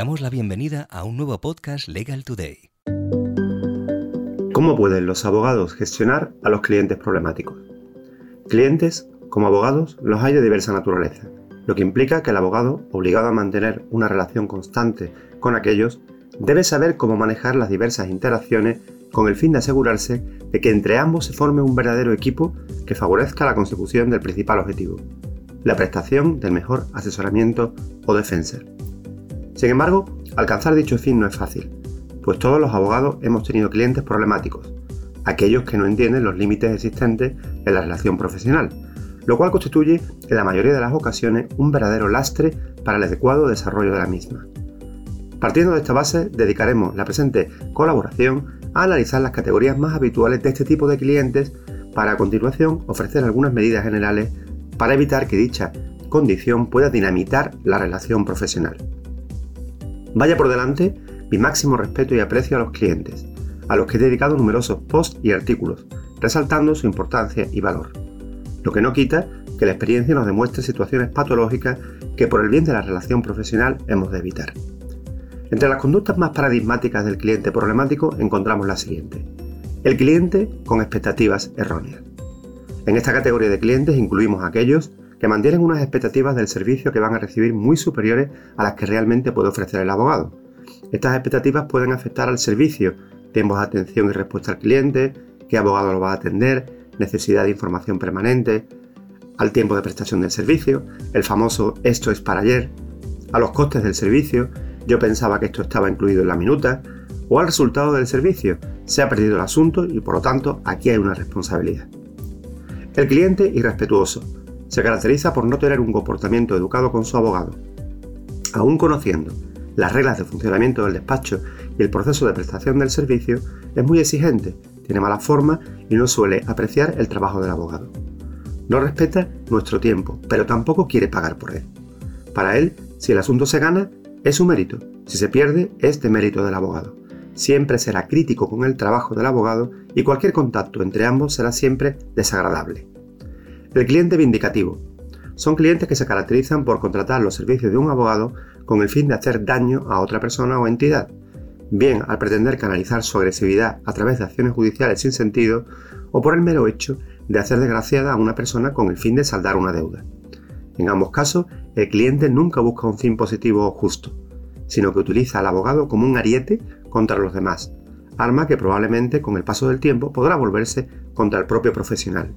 damos la bienvenida a un nuevo podcast Legal Today. ¿Cómo pueden los abogados gestionar a los clientes problemáticos? Clientes, como abogados, los hay de diversa naturaleza, lo que implica que el abogado, obligado a mantener una relación constante con aquellos, debe saber cómo manejar las diversas interacciones con el fin de asegurarse de que entre ambos se forme un verdadero equipo que favorezca la consecución del principal objetivo, la prestación del mejor asesoramiento o defensa. Sin embargo, alcanzar dicho fin no es fácil, pues todos los abogados hemos tenido clientes problemáticos, aquellos que no entienden los límites existentes en la relación profesional, lo cual constituye en la mayoría de las ocasiones un verdadero lastre para el adecuado desarrollo de la misma. Partiendo de esta base, dedicaremos la presente colaboración a analizar las categorías más habituales de este tipo de clientes para a continuación ofrecer algunas medidas generales para evitar que dicha condición pueda dinamitar la relación profesional. Vaya por delante mi máximo respeto y aprecio a los clientes, a los que he dedicado numerosos posts y artículos, resaltando su importancia y valor. Lo que no quita que la experiencia nos demuestre situaciones patológicas que por el bien de la relación profesional hemos de evitar. Entre las conductas más paradigmáticas del cliente problemático encontramos la siguiente. El cliente con expectativas erróneas. En esta categoría de clientes incluimos aquellos que mantienen unas expectativas del servicio que van a recibir muy superiores a las que realmente puede ofrecer el abogado. Estas expectativas pueden afectar al servicio, tiempos de atención y respuesta al cliente, qué abogado lo va a atender, necesidad de información permanente, al tiempo de prestación del servicio, el famoso esto es para ayer, a los costes del servicio, yo pensaba que esto estaba incluido en la minuta, o al resultado del servicio, se ha perdido el asunto y por lo tanto aquí hay una responsabilidad. El cliente irrespetuoso se caracteriza por no tener un comportamiento educado con su abogado. Aún conociendo las reglas de funcionamiento del despacho y el proceso de prestación del servicio, es muy exigente, tiene mala forma y no suele apreciar el trabajo del abogado. No respeta nuestro tiempo, pero tampoco quiere pagar por él. Para él, si el asunto se gana, es su mérito, si se pierde, es de mérito del abogado. Siempre será crítico con el trabajo del abogado y cualquier contacto entre ambos será siempre desagradable. El cliente vindicativo. Son clientes que se caracterizan por contratar los servicios de un abogado con el fin de hacer daño a otra persona o entidad, bien al pretender canalizar su agresividad a través de acciones judiciales sin sentido o por el mero hecho de hacer desgraciada a una persona con el fin de saldar una deuda. En ambos casos, el cliente nunca busca un fin positivo o justo, sino que utiliza al abogado como un ariete contra los demás, arma que probablemente con el paso del tiempo podrá volverse contra el propio profesional.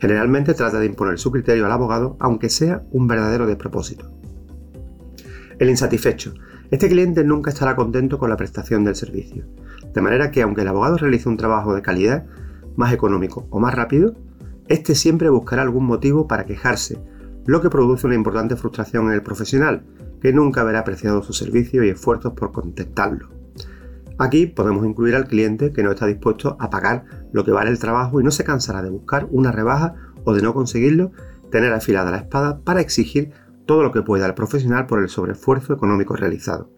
Generalmente trata de imponer su criterio al abogado, aunque sea un verdadero despropósito. El insatisfecho. Este cliente nunca estará contento con la prestación del servicio, de manera que aunque el abogado realice un trabajo de calidad, más económico o más rápido, este siempre buscará algún motivo para quejarse, lo que produce una importante frustración en el profesional, que nunca verá apreciado su servicio y esfuerzos por contentarlo. Aquí podemos incluir al cliente que no está dispuesto a pagar lo que vale el trabajo y no se cansará de buscar una rebaja o de no conseguirlo, tener afilada la espada para exigir todo lo que pueda al profesional por el sobreesfuerzo económico realizado.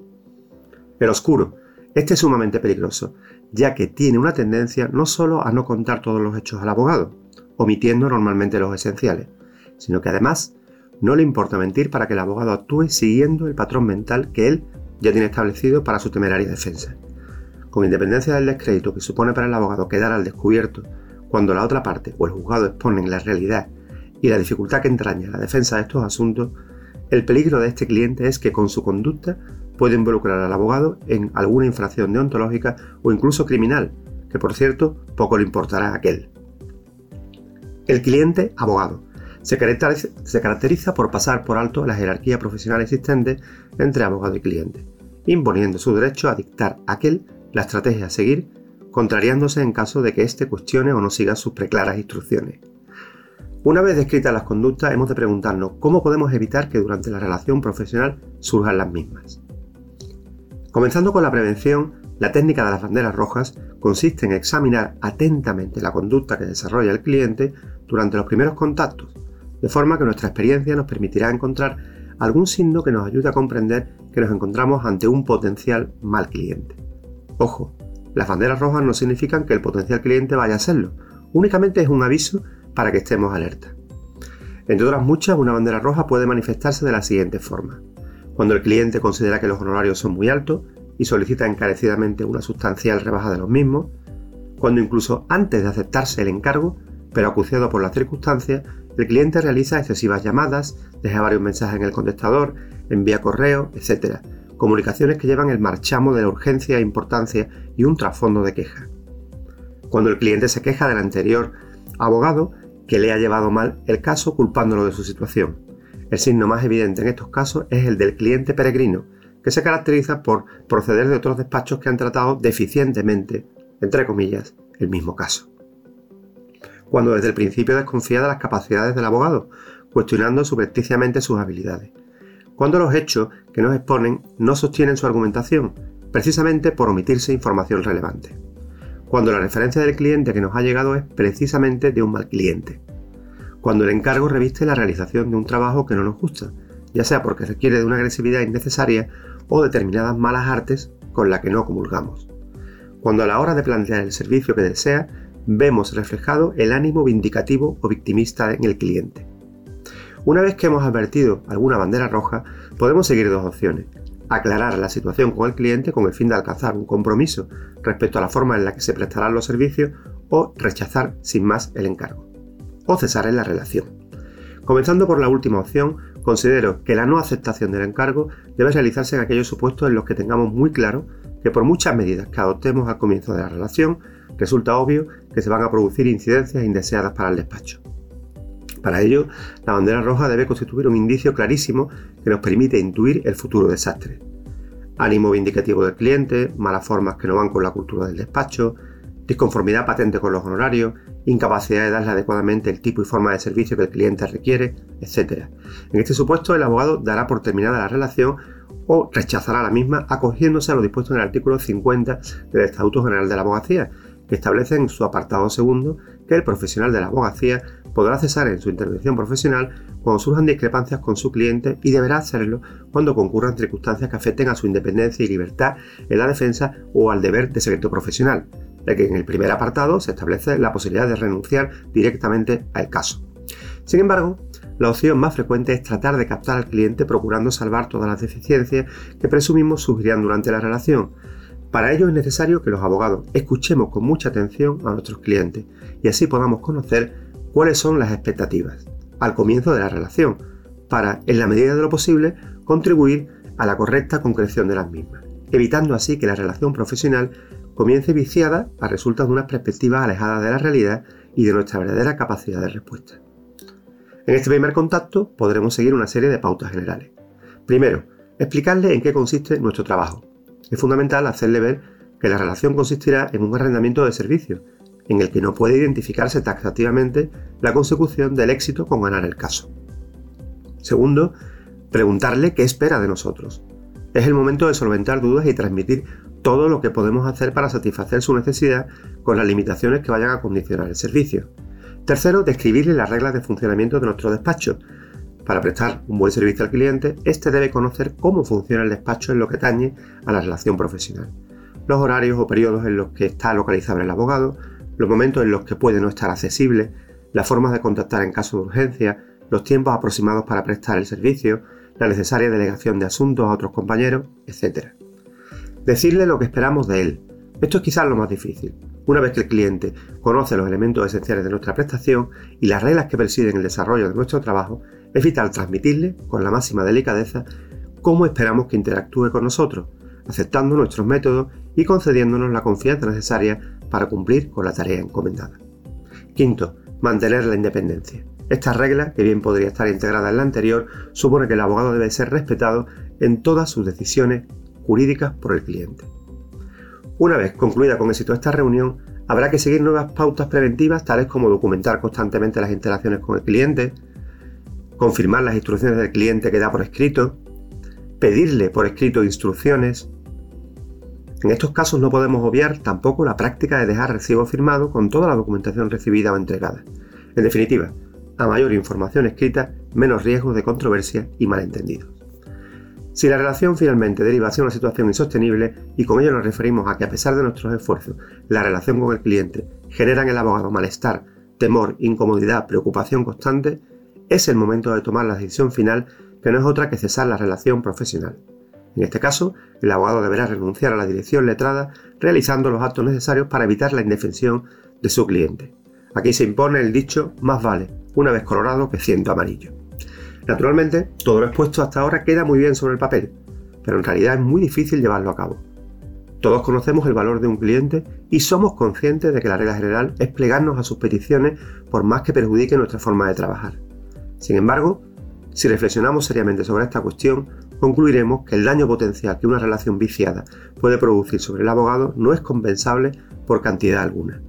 El oscuro. Este es sumamente peligroso, ya que tiene una tendencia no solo a no contar todos los hechos al abogado, omitiendo normalmente los esenciales, sino que además no le importa mentir para que el abogado actúe siguiendo el patrón mental que él ya tiene establecido para su temeraria defensa con independencia del descrédito que supone para el abogado quedar al descubierto cuando la otra parte o el juzgado exponen la realidad y la dificultad que entraña la defensa de estos asuntos, el peligro de este cliente es que con su conducta puede involucrar al abogado en alguna infracción deontológica o incluso criminal, que por cierto poco le importará a aquel. El cliente abogado se caracteriza, por pasar por alto la jerarquía profesional existente entre abogado y cliente, imponiendo su derecho a dictar aquel la estrategia a seguir, contrariándose en caso de que éste cuestione o no siga sus preclaras instrucciones. Una vez descritas las conductas, hemos de preguntarnos cómo podemos evitar que durante la relación profesional surjan las mismas. Comenzando con la prevención, la técnica de las banderas rojas consiste en examinar atentamente la conducta que desarrolla el cliente durante los primeros contactos, de forma que nuestra experiencia nos permitirá encontrar algún signo que nos ayude a comprender que nos encontramos ante un potencial mal cliente. Ojo, las banderas rojas no significan que el potencial cliente vaya a serlo, únicamente es un aviso para que estemos alerta. Entre otras muchas, una bandera roja puede manifestarse de la siguiente forma. cuando el cliente considera que los honorarios son muy altos y solicita encarecidamente una sustancial rebaja de los mismos, cuando incluso antes de aceptarse el encargo, pero acuciado por las circunstancias, el cliente realiza excesivas llamadas, deja varios mensajes en el contestador, envía correo, etc. Comunicaciones que llevan el marchamo de la urgencia e importancia y un trasfondo de queja. Cuando el cliente se queja del anterior abogado que le ha llevado mal el caso culpándolo de su situación. El signo más evidente en estos casos es el del cliente peregrino, que se caracteriza por proceder de otros despachos que han tratado deficientemente, entre comillas, el mismo caso. Cuando desde el principio desconfía de las capacidades del abogado, cuestionando subrepticiamente sus habilidades. Cuando los hechos que nos exponen no sostienen su argumentación, precisamente por omitirse información relevante. Cuando la referencia del cliente que nos ha llegado es precisamente de un mal cliente. Cuando el encargo reviste la realización de un trabajo que no nos gusta, ya sea porque requiere de una agresividad innecesaria o determinadas malas artes con las que no comulgamos. Cuando a la hora de plantear el servicio que desea, vemos reflejado el ánimo vindicativo o victimista en el cliente. Una vez que hemos advertido alguna bandera roja, podemos seguir dos opciones. Aclarar la situación con el cliente con el fin de alcanzar un compromiso respecto a la forma en la que se prestarán los servicios o rechazar sin más el encargo. O cesar en la relación. Comenzando por la última opción, considero que la no aceptación del encargo debe realizarse en aquellos supuestos en los que tengamos muy claro que por muchas medidas que adoptemos al comienzo de la relación, resulta obvio que se van a producir incidencias indeseadas para el despacho. Para ello, la bandera roja debe constituir un indicio clarísimo que nos permite intuir el futuro desastre. Ánimo vindicativo del cliente, malas formas que no van con la cultura del despacho, disconformidad patente con los honorarios, incapacidad de darle adecuadamente el tipo y forma de servicio que el cliente requiere, etc. En este supuesto, el abogado dará por terminada la relación o rechazará la misma acogiéndose a lo dispuesto en el artículo 50 del Estatuto General de la Abogacía, que establece en su apartado segundo que el profesional de la abogacía podrá cesar en su intervención profesional cuando surjan discrepancias con su cliente y deberá hacerlo cuando concurran circunstancias que afecten a su independencia y libertad en la defensa o al deber de secreto profesional, ya que en el primer apartado se establece la posibilidad de renunciar directamente al caso. Sin embargo, la opción más frecuente es tratar de captar al cliente procurando salvar todas las deficiencias que presumimos surgirían durante la relación. Para ello es necesario que los abogados escuchemos con mucha atención a nuestros clientes y así podamos conocer cuáles son las expectativas al comienzo de la relación, para, en la medida de lo posible, contribuir a la correcta concreción de las mismas, evitando así que la relación profesional comience viciada a resultas de unas perspectivas alejadas de la realidad y de nuestra verdadera capacidad de respuesta. En este primer contacto podremos seguir una serie de pautas generales. Primero, explicarle en qué consiste nuestro trabajo. Es fundamental hacerle ver que la relación consistirá en un arrendamiento de servicios, en el que no puede identificarse taxativamente la consecución del éxito con ganar el caso. Segundo, preguntarle qué espera de nosotros. Es el momento de solventar dudas y transmitir todo lo que podemos hacer para satisfacer su necesidad con las limitaciones que vayan a condicionar el servicio. Tercero, describirle las reglas de funcionamiento de nuestro despacho. Para prestar un buen servicio al cliente, éste debe conocer cómo funciona el despacho en lo que tañe a la relación profesional. Los horarios o periodos en los que está localizable el abogado, los momentos en los que puede no estar accesible, las formas de contactar en caso de urgencia, los tiempos aproximados para prestar el servicio, la necesaria delegación de asuntos a otros compañeros, etc. Decirle lo que esperamos de él. Esto es quizás lo más difícil. Una vez que el cliente conoce los elementos esenciales de nuestra prestación y las reglas que presiden el desarrollo de nuestro trabajo, es vital transmitirle, con la máxima delicadeza, cómo esperamos que interactúe con nosotros, aceptando nuestros métodos y concediéndonos la confianza necesaria para cumplir con la tarea encomendada. Quinto, mantener la independencia. Esta regla, que bien podría estar integrada en la anterior, supone que el abogado debe ser respetado en todas sus decisiones jurídicas por el cliente. Una vez concluida con éxito esta reunión, habrá que seguir nuevas pautas preventivas tales como documentar constantemente las interacciones con el cliente, confirmar las instrucciones del cliente que da por escrito, pedirle por escrito instrucciones. En estos casos no podemos obviar tampoco la práctica de dejar recibo firmado con toda la documentación recibida o entregada. En definitiva, a mayor información escrita, menos riesgos de controversia y malentendidos. Si la relación finalmente deriva hacia una situación insostenible, y con ello nos referimos a que a pesar de nuestros esfuerzos, la relación con el cliente genera en el abogado malestar, temor, incomodidad, preocupación constante, es el momento de tomar la decisión final que no es otra que cesar la relación profesional. En este caso, el abogado deberá renunciar a la dirección letrada realizando los actos necesarios para evitar la indefensión de su cliente. Aquí se impone el dicho más vale una vez colorado que ciento amarillo. Naturalmente, todo lo expuesto hasta ahora queda muy bien sobre el papel, pero en realidad es muy difícil llevarlo a cabo. Todos conocemos el valor de un cliente y somos conscientes de que la regla general es plegarnos a sus peticiones por más que perjudique nuestra forma de trabajar. Sin embargo, si reflexionamos seriamente sobre esta cuestión, concluiremos que el daño potencial que una relación viciada puede producir sobre el abogado no es compensable por cantidad alguna,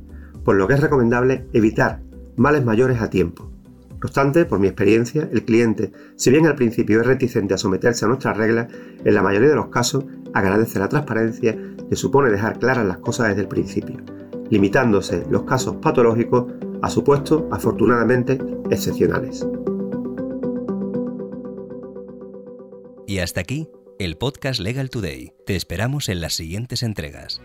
por lo que es recomendable evitar males mayores a tiempo. No obstante, por mi experiencia, el cliente, si bien al principio es reticente a someterse a nuestras reglas, en la mayoría de los casos agradece la transparencia que supone dejar claras las cosas desde el principio, limitándose los casos patológicos a supuestos afortunadamente excepcionales. Hasta aquí el podcast Legal Today. Te esperamos en las siguientes entregas.